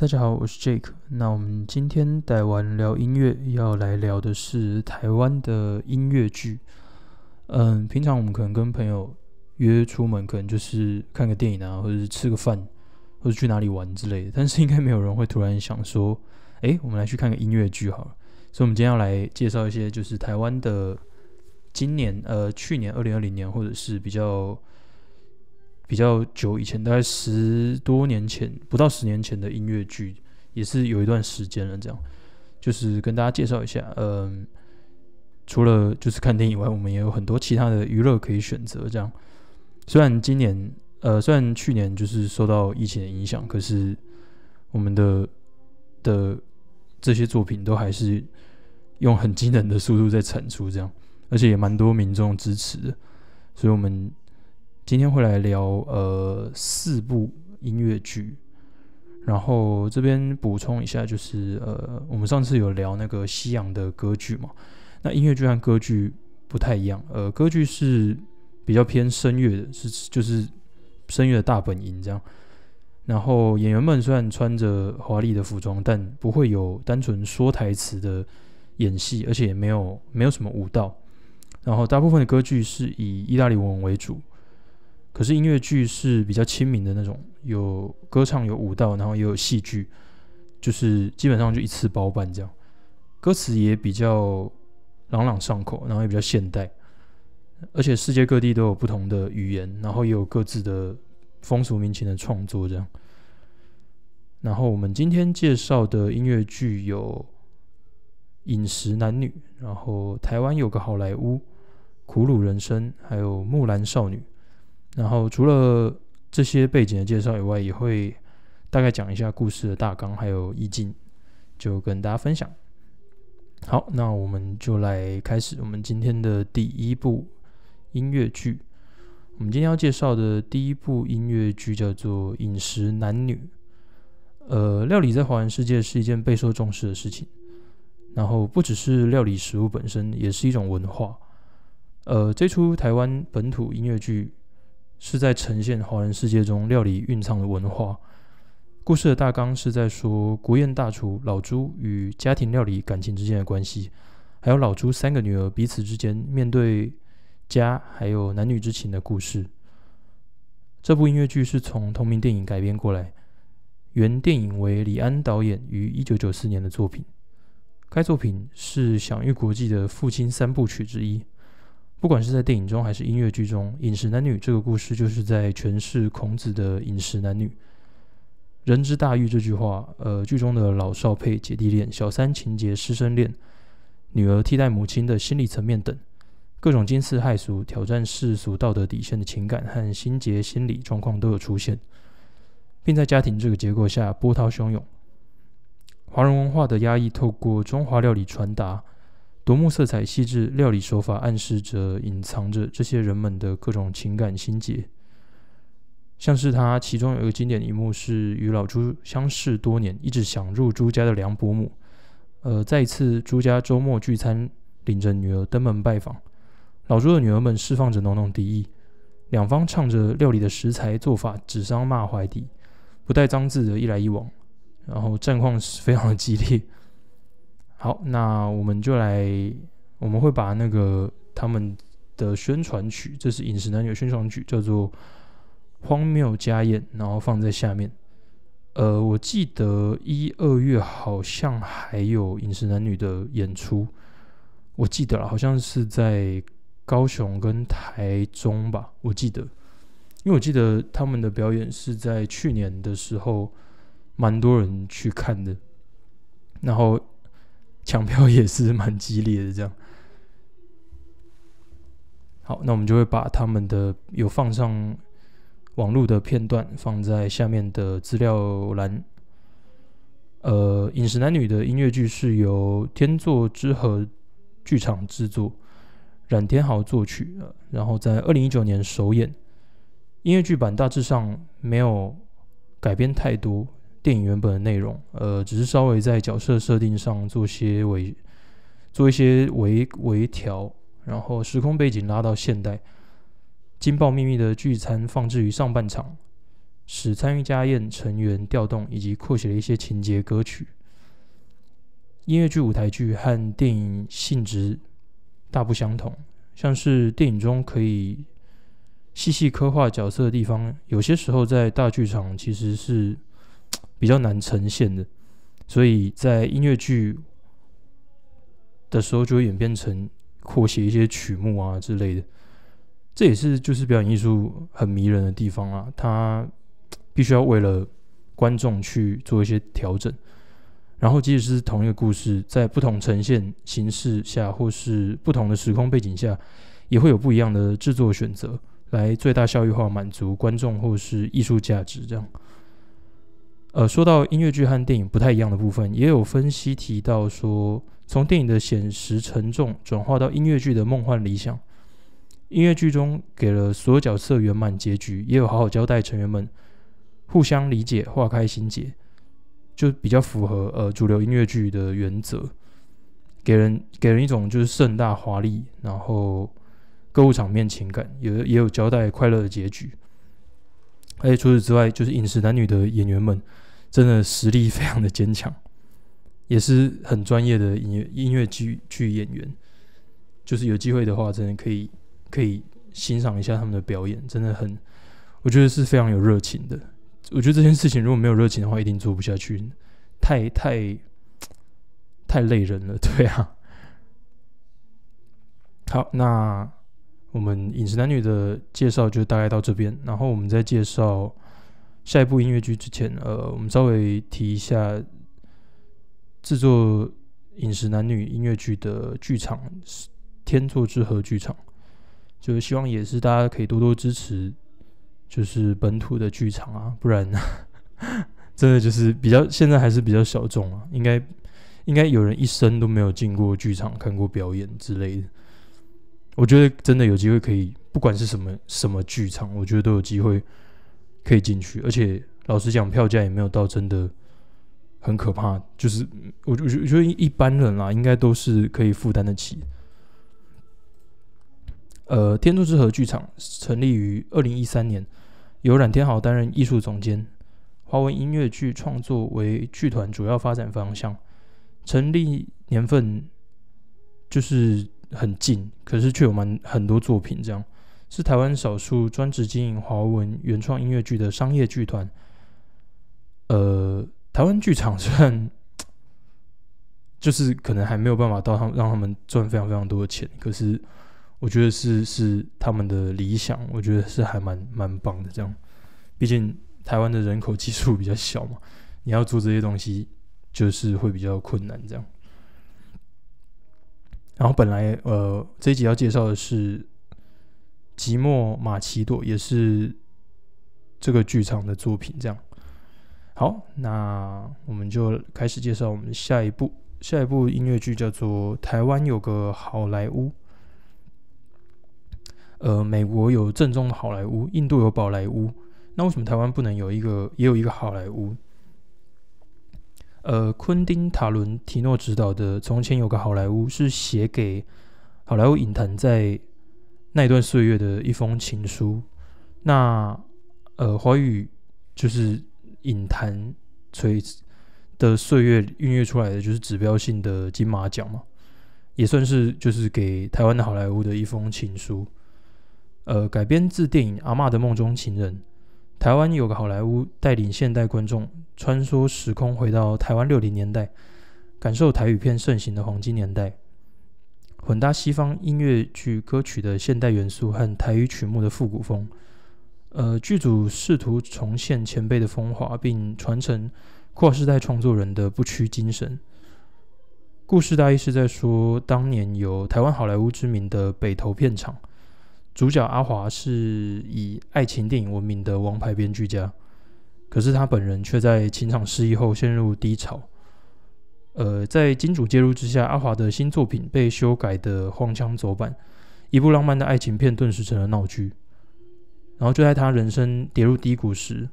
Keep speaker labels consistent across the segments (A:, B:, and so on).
A: 大家好，我是 Jake。那我们今天带完聊音乐，要来聊的是台湾的音乐剧。嗯，平常我们可能跟朋友约出门，可能就是看个电影啊，或者是吃个饭，或者去哪里玩之类的。但是应该没有人会突然想说，哎，我们来去看个音乐剧好了。所以，我们今天要来介绍一些，就是台湾的今年、呃，去年二零二零年，或者是比较。比较久以前，大概十多年前，不到十年前的音乐剧，也是有一段时间了。这样，就是跟大家介绍一下。嗯，除了就是看电影以外，我们也有很多其他的娱乐可以选择。这样，虽然今年，呃，虽然去年就是受到疫情的影响，可是我们的的这些作品都还是用很惊人的速度在产出，这样，而且也蛮多民众支持的，所以我们。今天会来聊呃四部音乐剧，然后这边补充一下，就是呃我们上次有聊那个西洋的歌剧嘛，那音乐剧和歌剧不太一样，呃歌剧是比较偏声乐的，是就是声乐的大本营这样，然后演员们虽然穿着华丽的服装，但不会有单纯说台词的演戏，而且也没有没有什么舞蹈，然后大部分的歌剧是以意大利文为主。可是音乐剧是比较亲民的那种，有歌唱、有舞蹈，然后也有戏剧，就是基本上就一次包办这样。歌词也比较朗朗上口，然后也比较现代，而且世界各地都有不同的语言，然后也有各自的风俗民情的创作这样。然后我们今天介绍的音乐剧有《饮食男女》，然后台湾有个好莱坞《苦鲁人生》，还有《木兰少女》。然后除了这些背景的介绍以外，也会大概讲一下故事的大纲，还有意境，就跟大家分享。好，那我们就来开始我们今天的第一部音乐剧。我们今天要介绍的第一部音乐剧叫做《饮食男女》。呃，料理在华人世界是一件备受重视的事情，然后不只是料理食物本身，也是一种文化。呃，这出台湾本土音乐剧。是在呈现华人世界中料理蕴藏的文化。故事的大纲是在说国宴大厨老朱与家庭料理感情之间的关系，还有老朱三个女儿彼此之间面对家还有男女之情的故事。这部音乐剧是从同名电影改编过来，原电影为李安导演于一九九四年的作品。该作品是享誉国际的父亲三部曲之一。不管是在电影中还是音乐剧中，饮食男女这个故事就是在诠释孔子的饮食男女。人之大欲这句话，呃，剧中的老少配、姐弟恋、小三情节、师生恋、女儿替代母亲的心理层面等，各种惊世骇俗、挑战世俗道德底线的情感和心结、心理状况都有出现，并在家庭这个结构下波涛汹涌。华人文化的压抑透过中华料理传达。夺目色彩细致，料理手法暗示着、隐藏着这些人们的各种情感心结。像是他其中有一个经典一幕，是与老朱相识多年、一直想入朱家的梁伯母，呃，在一次朱家周末聚餐，领着女儿登门拜访，老朱的女儿们释放着浓浓敌意，两方唱着料理的食材做法指桑骂槐地，不带脏字的一来一往，然后战况是非常的激烈。好，那我们就来，我们会把那个他们的宣传曲，这是饮食男女宣传曲，叫做《荒谬家宴》，然后放在下面。呃，我记得一二月好像还有饮食男女的演出，我记得了，好像是在高雄跟台中吧，我记得，因为我记得他们的表演是在去年的时候，蛮多人去看的，然后。抢票也是蛮激烈的，这样。好，那我们就会把他们的有放上网络的片段放在下面的资料栏。呃，饮食男女的音乐剧是由天作之合剧场制作，冉天豪作曲，呃然后在二零一九年首演。音乐剧版大致上没有改编太多。电影原本的内容，呃，只是稍微在角色设定上做些微，做一些微微调，然后时空背景拉到现代，惊爆秘密的聚餐放置于上半场，使参与家宴成员调动以及扩写了一些情节歌曲。音乐剧、舞台剧和电影性质大不相同，像是电影中可以细细刻画角色的地方，有些时候在大剧场其实是比较难呈现的，所以在音乐剧的时候就会演变成扩写一些曲目啊之类的。这也是就是表演艺术很迷人的地方啊，它必须要为了观众去做一些调整。然后，即使是同一个故事，在不同呈现形式下，或是不同的时空背景下，也会有不一样的制作选择，来最大效益化满足观众或是艺术价值。这样，呃，说到音乐剧和电影不太一样的部分，也有分析提到说，从电影的写实沉重转化到音乐剧的梦幻理想。音乐剧中给了所有角色圆满结局，也有好好交代成员们互相理解、化开心结。就比较符合呃主流音乐剧的原则，给人给人一种就是盛大华丽，然后歌舞场面情感，有也有交代快乐的结局。而且除此之外，就是饮食男女的演员们真的实力非常的坚强，也是很专业的音乐音乐剧剧演员。就是有机会的话，真的可以可以欣赏一下他们的表演，真的很我觉得是非常有热情的。我觉得这件事情如果没有热情的话，一定做不下去，太太太累人了，对啊。好，那我们饮食男女的介绍就大概到这边，然后我们在介绍下一部音乐剧之前，呃，我们稍微提一下制作饮食男女音乐剧的剧场天作之合剧场，就是希望也是大家可以多多支持。就是本土的剧场啊，不然 真的就是比较现在还是比较小众啊。应该应该有人一生都没有进过剧场看过表演之类的。我觉得真的有机会可以，不管是什么什么剧场，我觉得都有机会可以进去。而且老实讲，票价也没有到真的很可怕。就是我我觉得一般人啦，应该都是可以负担得起。呃，天作之合剧场成立于二零一三年。由冉天豪担任艺术总监，华文音乐剧创作为剧团主要发展方向。成立年份就是很近，可是却有蛮很多作品，这样是台湾少数专职经营华文原创音乐剧的商业剧团。呃，台湾剧场虽然 就是可能还没有办法到他们让他们赚非常非常多的钱，可是。我觉得是是他们的理想，我觉得是还蛮蛮棒的。这样，毕竟台湾的人口基数比较小嘛，你要做这些东西就是会比较困难。这样，然后本来呃这一集要介绍的是《吉莫马奇朵》，也是这个剧场的作品。这样，好，那我们就开始介绍我们下一部下一部音乐剧，叫做《台湾有个好莱坞》。呃，美国有正宗的好莱坞，印度有宝莱坞，那为什么台湾不能有一个，也有一个好莱坞？呃，昆汀·塔伦提诺执导的《从前有个好莱坞》是写给好莱坞影坛在那一段岁月的一封情书。那呃，华语就是影坛锤的岁月孕育出来的，就是指标性的金马奖嘛，也算是就是给台湾的好莱坞的一封情书。呃，改编自电影《阿嬷的梦中情人》，台湾有个好莱坞带领现代观众穿梭时空，回到台湾六零年代，感受台语片盛行的黄金年代，混搭西方音乐剧歌曲的现代元素和台语曲目的复古风。呃，剧组试图重现前辈的风华，并传承跨世代创作人的不屈精神。故事大意是在说，当年有台湾好莱坞知名的北投片场。主角阿华是以爱情电影闻名的王牌编剧家，可是他本人却在情场失意后陷入低潮。呃，在金主介入之下，阿华的新作品被修改的荒腔走板，一部浪漫的爱情片顿时成了闹剧。然后就在他人生跌入低谷时，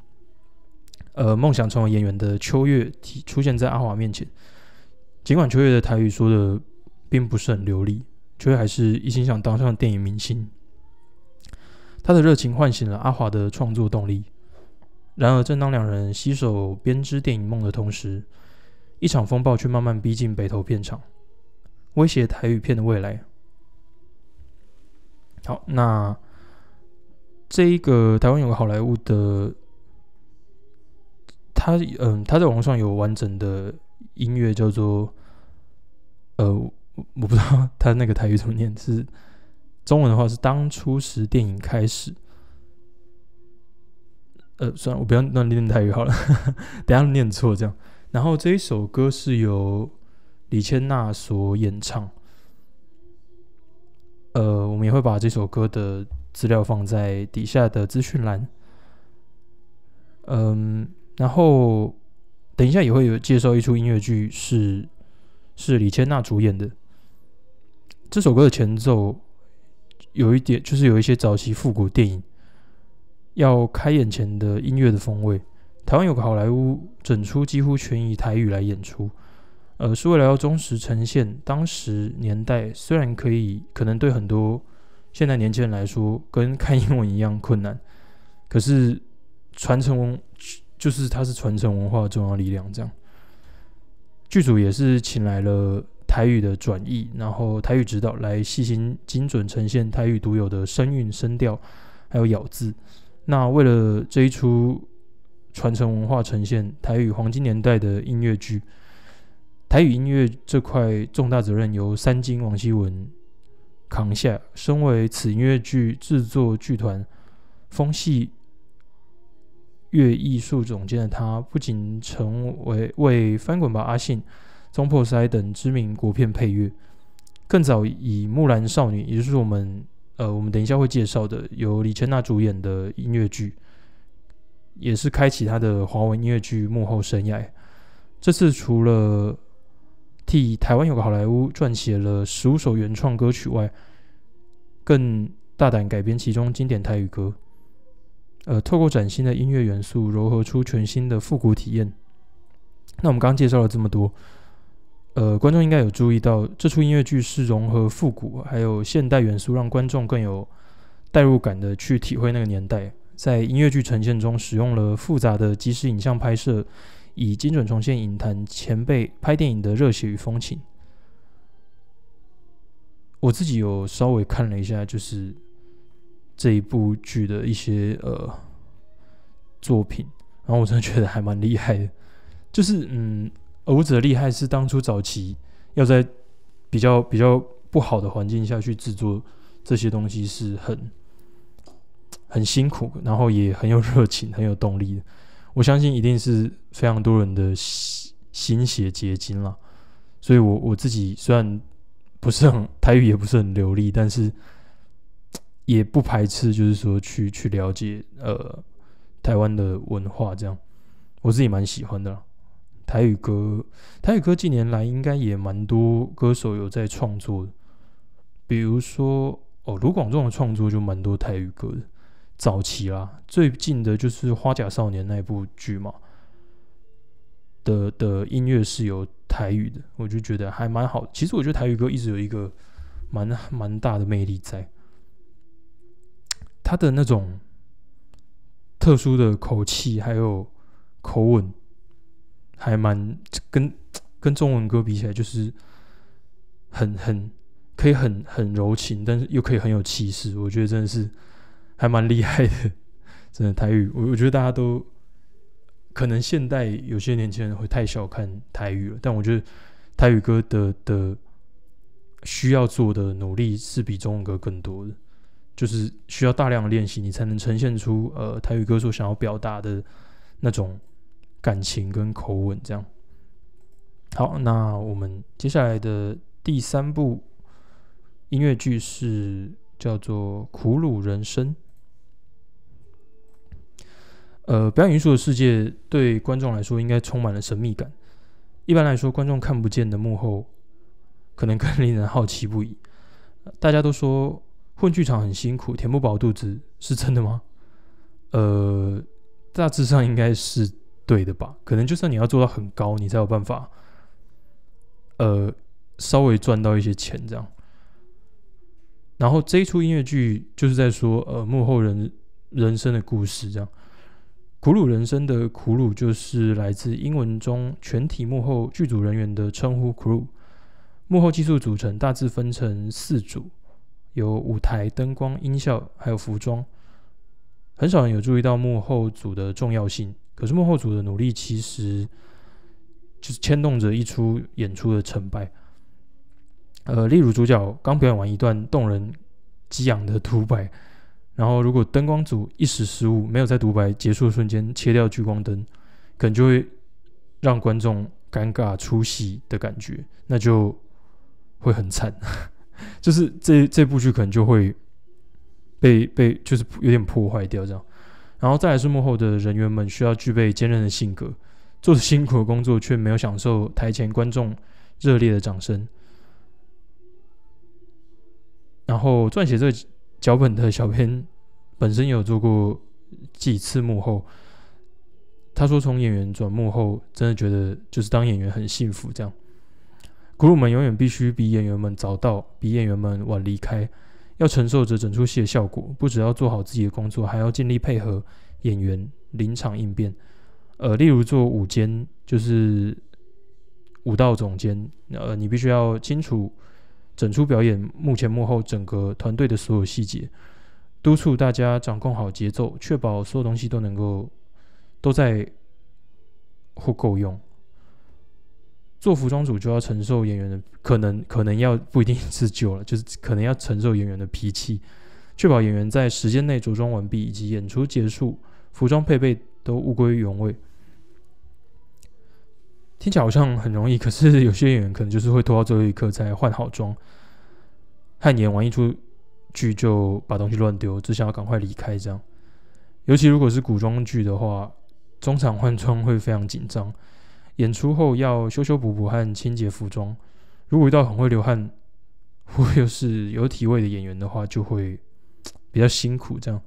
A: 呃，梦想成为演员的秋月出现在阿华面前。尽管秋月的台语说的并不是很流利，秋月还是一心想当上电影明星。他的热情唤醒了阿华的创作动力。然而，正当两人携手编织电影梦的同时，一场风暴却慢慢逼近北投片场，威胁台语片的未来。好，那这一个台湾有个好莱坞的，他嗯，他在网上有完整的音乐，叫做呃，我不知道他那个台语怎么念，是中文的话是当初时电影开始。呃，算了，我不要乱念台语好了，等下念错这样。然后这一首歌是由李千娜所演唱，呃，我们也会把这首歌的资料放在底下的资讯栏。嗯，然后等一下也会有介绍一出音乐剧，是是李千娜主演的。这首歌的前奏有一点，就是有一些早期复古电影。要开演前的音乐的风味，台湾有个好莱坞，整出几乎全以台语来演出，呃，是为了要忠实呈现当时年代。虽然可以，可能对很多现代年轻人来说，跟看英文一样困难，可是传承就是它是传承文化的重要力量。这样，剧组也是请来了台语的转译，然后台语指导来细心精准呈现台语独有的声韵、声调，还有咬字。那为了这一出传承文化呈现台语黄金年代的音乐剧，台语音乐这块重大责任由三金王希文扛下。身为此音乐剧制作剧团风系乐艺术总监的他，不仅成为为《翻滚吧，阿信》《中破塞》等知名国片配乐，更早以《木兰少女》，也就是我们。呃，我们等一下会介绍的由李千娜主演的音乐剧，也是开启她的华文音乐剧幕后生涯。这次除了替台湾有个好莱坞撰写了十五首原创歌曲外，更大胆改编其中经典台语歌。呃，透过崭新的音乐元素，糅合出全新的复古体验。那我们刚介绍了这么多。呃，观众应该有注意到，这出音乐剧是融合复古还有现代元素，让观众更有代入感的去体会那个年代。在音乐剧呈现中，使用了复杂的即时影像拍摄，以精准重现影坛前辈拍电影的热血与风情。我自己有稍微看了一下，就是这一部剧的一些呃作品，然后我真的觉得还蛮厉害的，就是嗯。舞者厉害是当初早期要在比较比较不好的环境下去制作这些东西是很很辛苦，然后也很有热情、很有动力的。我相信一定是非常多人的心血结晶了。所以，我我自己虽然不是很台语，也不是很流利，但是也不排斥，就是说去去了解呃台湾的文化，这样我自己蛮喜欢的。台语歌，台语歌近年来应该也蛮多歌手有在创作的，比如说哦，卢广仲的创作就蛮多台语歌的。早期啦，最近的就是《花甲少年》那部剧嘛，的的音乐是有台语的，我就觉得还蛮好。其实我觉得台语歌一直有一个蛮蛮大的魅力在，他的那种特殊的口气还有口吻。还蛮跟跟中文歌比起来，就是很很可以很很柔情，但是又可以很有气势。我觉得真的是还蛮厉害的，真的台语。我我觉得大家都可能现代有些年轻人会太小看台语了，但我觉得台语歌的的需要做的努力是比中文歌更多的，就是需要大量的练习，你才能呈现出呃台语歌所想要表达的那种。感情跟口吻这样，好，那我们接下来的第三部音乐剧是叫做《苦鲁人生》。呃，表演艺术的世界对观众来说应该充满了神秘感。一般来说，观众看不见的幕后，可能更令人好奇不已。大家都说混剧场很辛苦，填不饱肚子，是真的吗？呃，大致上应该是。对的吧？可能就算你要做到很高，你才有办法，呃，稍微赚到一些钱这样。然后这一出音乐剧就是在说，呃，幕后人人生的故事这样。苦鲁人生的苦鲁就是来自英文中全体幕后剧组人员的称呼 crew。幕后技术组成大致分成四组，有舞台、灯光、音效，还有服装。很少人有注意到幕后组的重要性，可是幕后组的努力其实就是牵动着一出演出的成败。呃，例如主角刚表演完一段动人激昂的独白。然后，如果灯光组一时失误，没有在独白结束的瞬间切掉聚光灯，可能就会让观众尴尬出戏的感觉，那就会很惨。就是这这部剧可能就会被被就是有点破坏掉这样。然后再来是幕后的人员们需要具备坚韧的性格，做着辛苦的工作，却没有享受台前观众热烈的掌声。然后撰写这。脚本的小编本身有做过几次幕后，他说从演员转幕后，真的觉得就是当演员很幸福。这样，苦鲁们永远必须比演员们早到，比演员们晚离开，要承受着整出戏的效果，不只要做好自己的工作，还要尽力配合演员临场应变。呃，例如做舞监，就是舞蹈总监，呃，你必须要清楚。整出表演幕前幕后整个团队的所有细节，督促大家掌控好节奏，确保所有东西都能够都在或够用。做服装组就要承受演员的可能，可能要不一定自救了，就是可能要承受演员的脾气，确保演员在时间内着装完毕以及演出结束，服装配备都物归原位。听起来好像很容易，可是有些演员可能就是会拖到最后一刻才换好妆，和演完一出剧就把东西乱丢，只想要赶快离开。这样，尤其如果是古装剧的话，中场换装会非常紧张，演出后要修修补补和清洁服装。如果遇到很会流汗 或又是有体味的演员的话，就会比较辛苦。这样，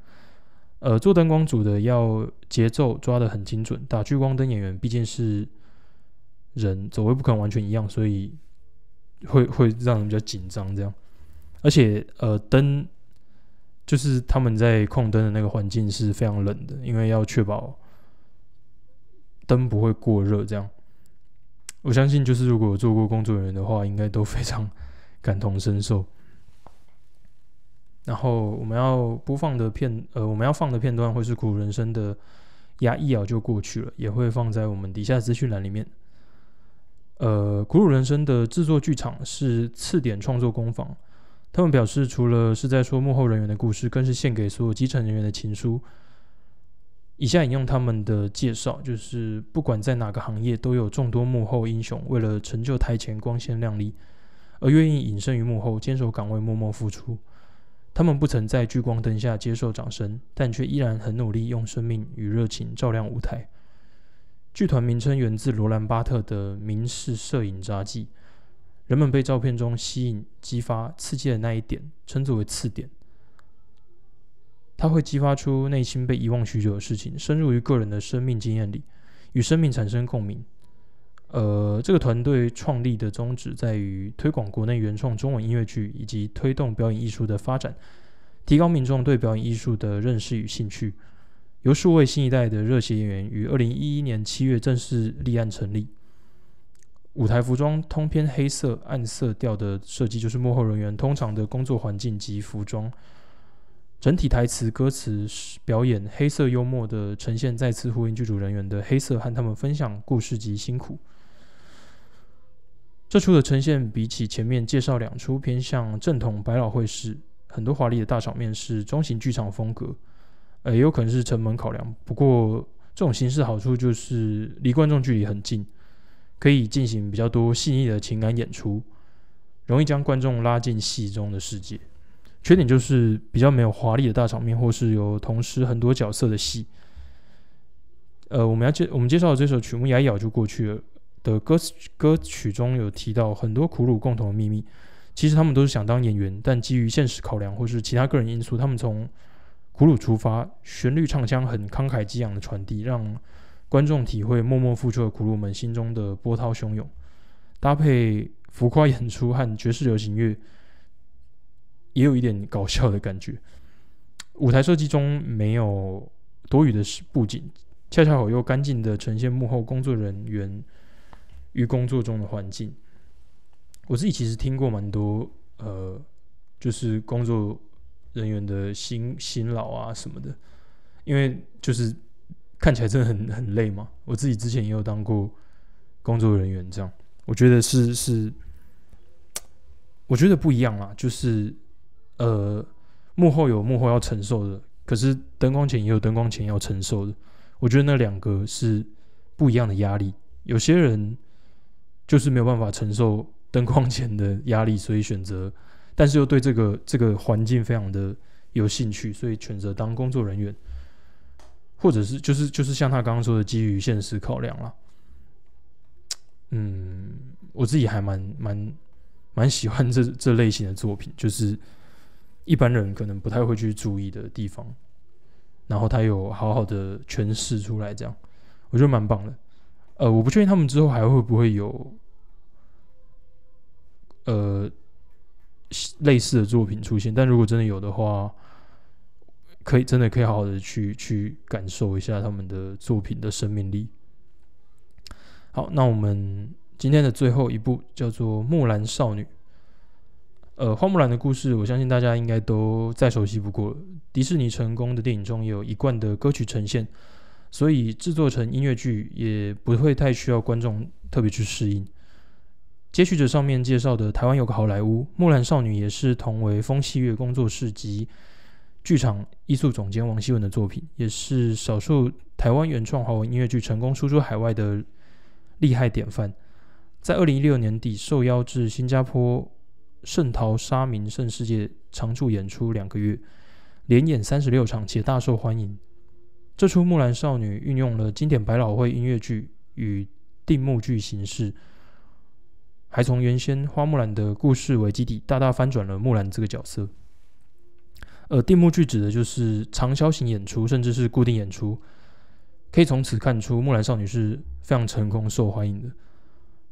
A: 呃，做灯光组的要节奏抓得很精准，打聚光灯演员毕竟是。人走位不可能完全一样，所以会会让人比较紧张。这样，而且呃，灯就是他们在控灯的那个环境是非常冷的，因为要确保灯不会过热。这样，我相信就是如果做过工作人员的话，应该都非常 感同身受。然后我们要播放的片，呃，我们要放的片段会是《苦人生》的牙一咬就过去了，也会放在我们底下资讯栏里面。呃，苦鲁人生的制作剧场是次点创作工坊。他们表示，除了是在说幕后人员的故事，更是献给所有基层人员的情书。以下引用他们的介绍，就是不管在哪个行业，都有众多幕后英雄，为了成就台前光鲜亮丽，而愿意隐身于幕后，坚守岗位，默默付出。他们不曾在聚光灯下接受掌声，但却依然很努力，用生命与热情照亮舞台。剧团名称源自罗兰·巴特的名式摄影札记。人们被照片中吸引、激发、刺激的那一点称之为刺点。它会激发出内心被遗忘许久的事情，深入于个人的生命经验里，与生命产生共鸣。呃，这个团队创立的宗旨在于推广国内原创中文音乐剧，以及推动表演艺术的发展，提高民众对表演艺术的认识与兴趣。由数位新一代的热血演员于二零一一年七月正式立案成立。舞台服装通篇黑色暗色调的设计，就是幕后人员通常的工作环境及服装。整体台词、歌词、表演黑色幽默的呈现，再次呼应剧组人员的黑色，和他们分享故事及辛苦。这出的呈现比起前面介绍两出偏向正统百老汇式，很多华丽的大场面是中型剧场风格。呃，也有可能是成本考量。不过，这种形式好处就是离观众距离很近，可以进行比较多细腻的情感演出，容易将观众拉进戏中的世界。缺点就是比较没有华丽的大场面，或是有同时很多角色的戏。呃，我们要介我们介绍的这首曲目《牙咬就过去了》的歌词歌曲中有提到很多苦鲁共同的秘密。其实他们都是想当演员，但基于现实考量或是其他个人因素，他们从苦鲁出发，旋律唱腔很慷慨激昂的传递，让观众体会默默付出的苦鲁们心中的波涛汹涌。搭配浮夸演出和爵士流行乐，也有一点搞笑的感觉。舞台设计中没有多余的布景，恰恰好又干净的呈现幕后工作人员与工作中的环境。我自己其实听过蛮多，呃，就是工作人员的辛辛劳啊什么的，因为就是看起来真的很很累嘛。我自己之前也有当过工作人员，这样我觉得是是，我觉得不一样啦，就是呃，幕后有幕后要承受的，可是灯光前也有灯光前要承受的。我觉得那两个是不一样的压力，有些人就是没有办法承受。灯光前的压力，所以选择，但是又对这个这个环境非常的有兴趣，所以选择当工作人员，或者是就是就是像他刚刚说的，基于现实考量了。嗯，我自己还蛮蛮蛮喜欢这这类型的作品，就是一般人可能不太会去注意的地方，然后他有好好的诠释出来，这样我觉得蛮棒的。呃，我不确定他们之后还会不会有。呃，类似的作品出现，但如果真的有的话，可以真的可以好好的去去感受一下他们的作品的生命力。好，那我们今天的最后一部叫做《木兰少女》。呃，花木兰的故事，我相信大家应该都再熟悉不过。迪士尼成功的电影中有一贯的歌曲呈现，所以制作成音乐剧也不会太需要观众特别去适应。接续着上面介绍的，台湾有个好莱坞《木兰少女》，也是同为风戏乐工作室及剧场艺术总监王希文的作品，也是少数台湾原创华文音乐剧成功输出海外的厉害典范。在二零一六年底受邀至新加坡圣淘沙名胜世界常驻演出两个月，连演三十六场，且大受欢迎。这出《木兰少女》运用了经典百老汇音乐剧与定目剧形式。还从原先花木兰的故事为基底，大大翻转了木兰这个角色。而定目剧指的就是长销型演出，甚至是固定演出，可以从此看出木兰少女是非常成功、受欢迎的。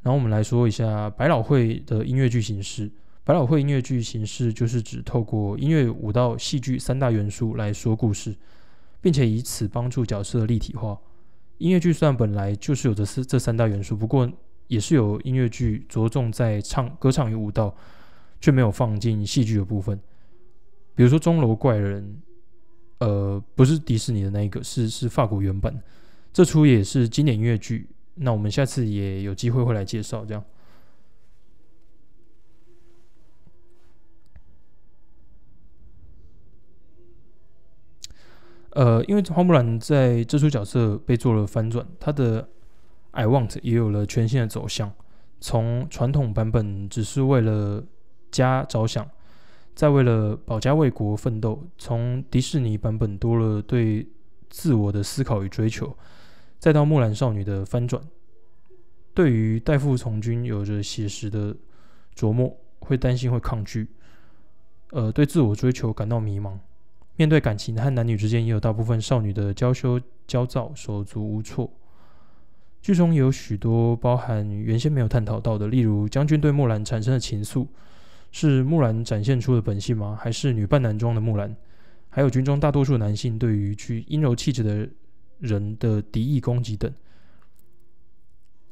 A: 然后我们来说一下百老汇的音乐剧形式。百老汇音乐剧形式就是指透过音乐、舞蹈、戏剧三大元素来说故事，并且以此帮助角色的立体化。音乐剧虽然本来就是有着这这三大元素，不过。也是有音乐剧着重在唱歌唱与舞蹈，却没有放进戏剧的部分。比如说《钟楼怪人》，呃，不是迪士尼的那一个，是是法国原版。这出也是经典音乐剧。那我们下次也有机会会来介绍这样。呃，因为花木兰在这出角色被做了翻转，她的。I want 也有了全新的走向，从传统版本只是为了家着想，再为了保家卫国奋斗，从迪士尼版本多了对自我的思考与追求，再到木兰少女的翻转，对于代父从军有着写实的琢磨，会担心会抗拒，呃，对自我追求感到迷茫，面对感情和男女之间也有大部分少女的娇羞焦躁，手足无措。剧中有许多包含原先没有探讨到的，例如将军对木兰产生的情愫，是木兰展现出的本性吗？还是女扮男装的木兰？还有军中大多数男性对于具阴柔气质的人的敌意攻击等。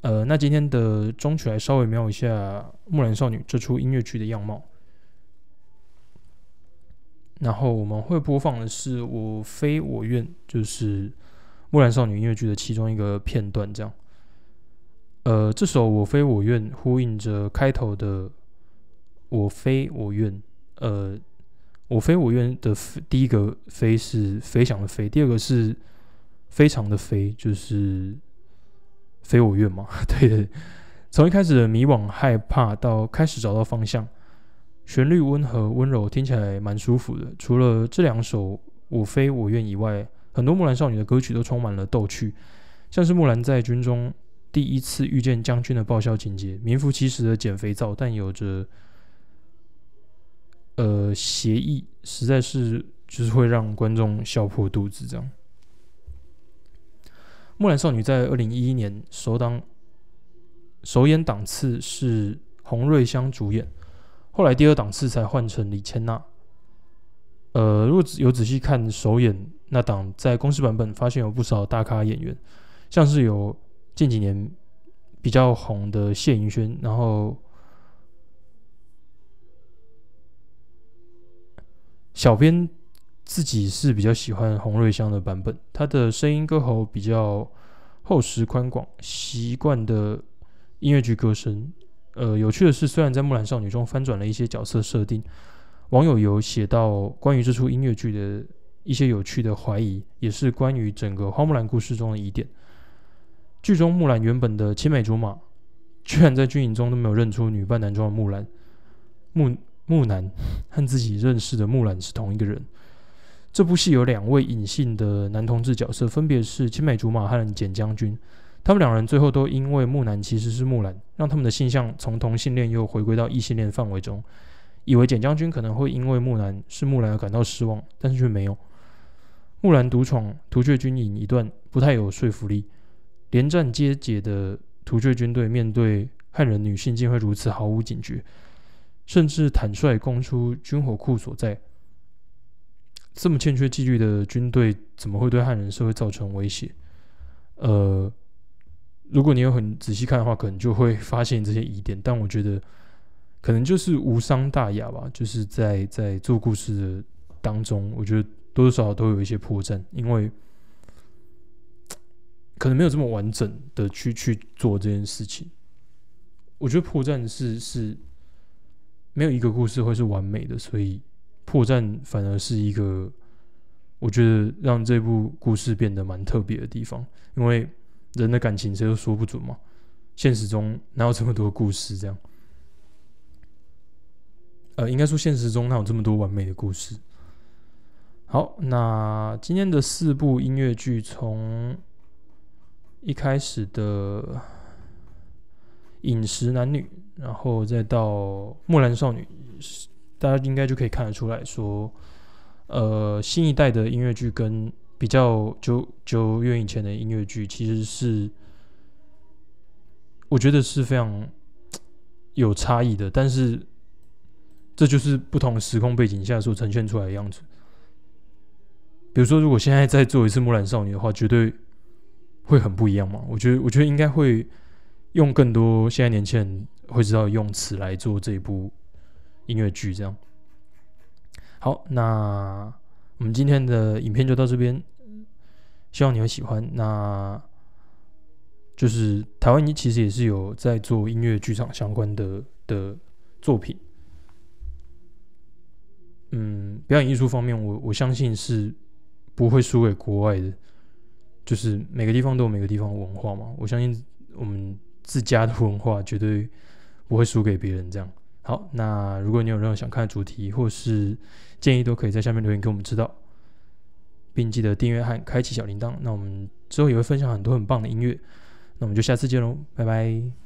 A: 呃，那今天的中曲来稍微描一下《木兰少女》这出音乐剧的样貌，然后我们会播放的是《我非我愿》，就是。木兰少女音乐剧的其中一个片段，这样，呃，这首《我非我愿》呼应着开头的“我非我愿”。呃，“我非我愿”的第一个“飞”是飞翔的“飞”，第二个是非常的“飞”，就是“非我愿”嘛。对对，从一开始的迷惘、害怕到开始找到方向，旋律温和温柔，听起来蛮舒服的。除了这两首《我非我愿》以外，很多木兰少女的歌曲都充满了逗趣，像是木兰在军中第一次遇见将军的爆笑情节，名副其实的减肥皂，但有着呃邪意，实在是就是会让观众笑破肚子。这样，木兰少女在二零一一年首档首演档次是洪瑞香主演，后来第二档次才换成李千娜。呃，如果有仔细看首演。那档在公式版本发现有不少大咖演员，像是有近几年比较红的谢盈萱，然后小编自己是比较喜欢洪瑞香的版本，他的声音歌喉比较厚实宽广，习惯的音乐剧歌声。呃，有趣的是，虽然在《木兰少女》中翻转了一些角色设定，网友有写到关于这出音乐剧的一些有趣的怀疑，也是关于整个花木兰故事中的疑点。剧中木兰原本的青梅竹马，居然在军营中都没有认出女扮男装的木兰。木木兰和自己认识的木兰是同一个人。这部戏有两位隐性的男同志角色，分别是青梅竹马和简将军。他们两人最后都因为木兰其实是木兰，让他们的性向从同性恋又回归到异性恋范围中，以为简将军可能会因为木兰是木兰而感到失望，但是却没有。木兰独闯突厥军营一段不太有说服力，连战皆解的突厥军队面对汉人女性竟会如此毫无警觉，甚至坦率供出军火库所在。这么欠缺纪律的军队怎么会对汉人社会造成威胁？呃。如果你有很仔细看的话，可能就会发现这些疑点。但我觉得，可能就是无伤大雅吧。就是在在做故事的当中，我觉得多多少少都有一些破绽，因为可能没有这么完整的去去做这件事情。我觉得破绽是是没有一个故事会是完美的，所以破绽反而是一个我觉得让这部故事变得蛮特别的地方，因为。人的感情谁都说不准嘛，现实中哪有这么多故事？这样，呃，应该说现实中哪有这么多完美的故事？好，那今天的四部音乐剧，从一开始的《饮食男女》，然后再到《木兰少女》，大家应该就可以看得出来说，呃，新一代的音乐剧跟。比较久久远以前的音乐剧，其实是我觉得是非常有差异的，但是这就是不同时空背景下所呈现出来的样子。比如说，如果现在再做一次《木兰少女》的话，绝对会很不一样嘛？我觉得，我觉得应该会用更多现在年轻人会知道用词来做这一部音乐剧。这样，好，那。我们今天的影片就到这边，希望你会喜欢。那就是台湾，你其实也是有在做音乐剧场相关的的作品。嗯，表演艺术方面，我我相信是不会输给国外的。就是每个地方都有每个地方的文化嘛，我相信我们自家的文化绝对不会输给别人。这样好，那如果你有任何想看的主题，或是建议都可以在下面留言给我们知道，并记得订阅和开启小铃铛。那我们之后也会分享很多很棒的音乐，那我们就下次见喽，拜拜。